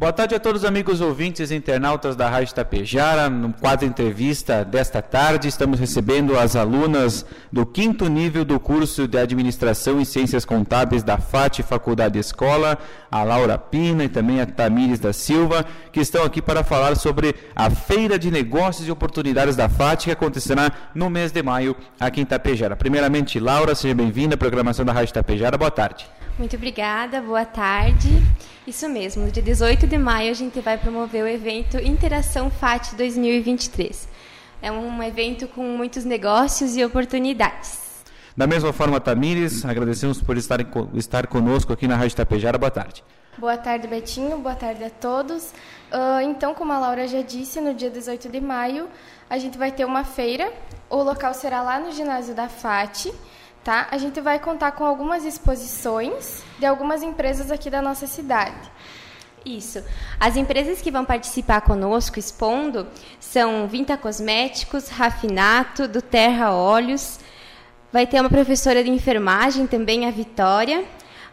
Boa tarde a todos os amigos ouvintes e internautas da Rádio Tapejara. No quadro entrevista desta tarde, estamos recebendo as alunas do quinto nível do curso de Administração e Ciências Contábeis da FAT Faculdade Escola, a Laura Pina e também a Tamires da Silva, que estão aqui para falar sobre a Feira de Negócios e Oportunidades da FAT, que acontecerá no mês de maio aqui em Tapejara. Primeiramente, Laura, seja bem-vinda à programação da Rádio Tapejara. Boa tarde. Muito obrigada, boa tarde. Isso mesmo, no dia 18 de maio a gente vai promover o evento Interação FAT 2023. É um evento com muitos negócios e oportunidades. Da mesma forma, Tamires, agradecemos por estar, estar conosco aqui na Rádio Tapejara. Boa tarde. Boa tarde, Betinho. Boa tarde a todos. Uh, então, como a Laura já disse, no dia 18 de maio a gente vai ter uma feira. O local será lá no ginásio da FAT tá? A gente vai contar com algumas exposições de algumas empresas aqui da nossa cidade. Isso. As empresas que vão participar conosco expondo são Vinta Cosméticos, Rafinato, do Terra Óleos. Vai ter uma professora de enfermagem também, a Vitória.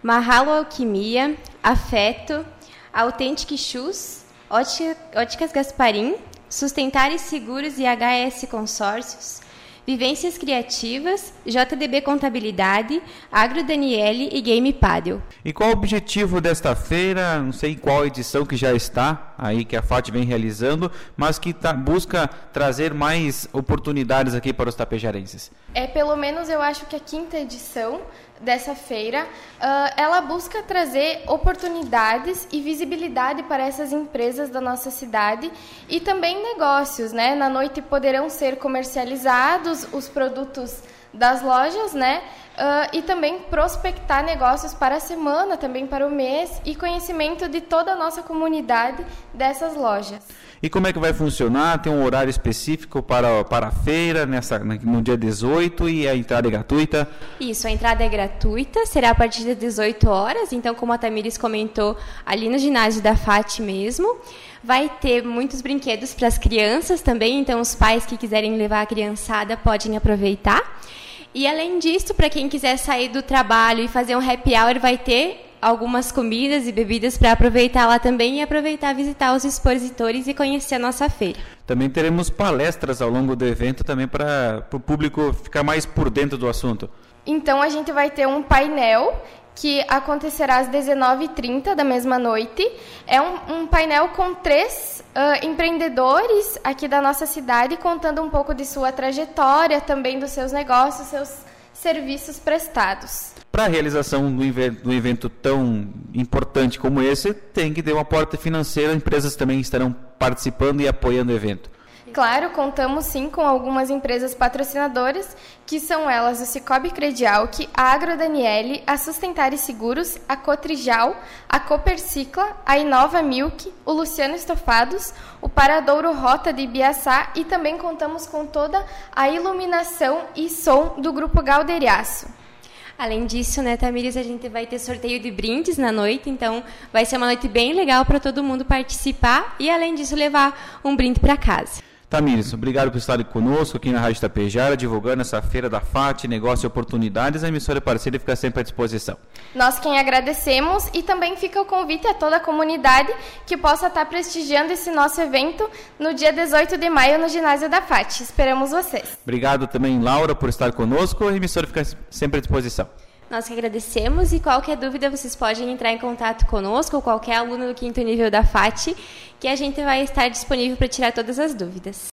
Mahalo Alquimia, Afeto, Authentic Shoes, Óticas Gasparim, Sustentares Seguros e HS Consórcios. Vivências Criativas, JDB Contabilidade, Agro Daniele e Game Paddle. E qual o objetivo desta feira? Não sei qual edição que já está aí que a FAT vem realizando, mas que tá, busca trazer mais oportunidades aqui para os tapejarenses. É pelo menos eu acho que a quinta edição dessa feira, uh, ela busca trazer oportunidades e visibilidade para essas empresas da nossa cidade e também negócios, né? Na noite poderão ser comercializados os produtos das lojas, né? Uh, e também prospectar negócios para a semana, também para o mês e conhecimento de toda a nossa comunidade dessas lojas. E como é que vai funcionar? Tem um horário específico para, para a feira nessa, no dia 18 e a entrada é gratuita? Isso, a entrada é gratuita, será a partir das 18 horas, então como a Tamires comentou, ali no ginásio da FAT mesmo. Vai ter muitos brinquedos para as crianças também, então os pais que quiserem levar a criançada podem aproveitar. E além disso, para quem quiser sair do trabalho e fazer um happy hour, vai ter algumas comidas e bebidas para aproveitar lá também e aproveitar visitar os expositores e conhecer a nossa feira. Também teremos palestras ao longo do evento também para o público ficar mais por dentro do assunto. Então a gente vai ter um painel que acontecerá às 19h30 da mesma noite. É um, um painel com três uh, empreendedores aqui da nossa cidade contando um pouco de sua trajetória, também dos seus negócios, seus serviços prestados. Para a realização do evento, do evento tão importante como esse, tem que ter uma porta financeira, empresas também estarão participando e apoiando o evento. Claro, contamos sim com algumas empresas patrocinadoras, que são elas o Cicobi Credialc, a Agro Daniele, a Sustentare Seguros, a Cotrijal, a Copercicla, a Inova Milk, o Luciano Estofados, o Paradouro Rota de Ibiaçá e também contamos com toda a iluminação e som do Grupo Galderiaço. Além disso, né, Tamires, a gente vai ter sorteio de brindes na noite, então vai ser uma noite bem legal para todo mundo participar e, além disso, levar um brinde para casa. Tamires, obrigado por estar conosco aqui na Rádio Tapejara, divulgando essa feira da FAT, negócio e oportunidades. A emissora parceira fica sempre à disposição. Nós quem agradecemos e também fica o convite a toda a comunidade que possa estar prestigiando esse nosso evento no dia 18 de maio no ginásio da FAT. Esperamos vocês. Obrigado também, Laura, por estar conosco. A emissora fica sempre à disposição. Nós que agradecemos e qualquer dúvida vocês podem entrar em contato conosco ou qualquer aluno do quinto nível da FAT, que a gente vai estar disponível para tirar todas as dúvidas.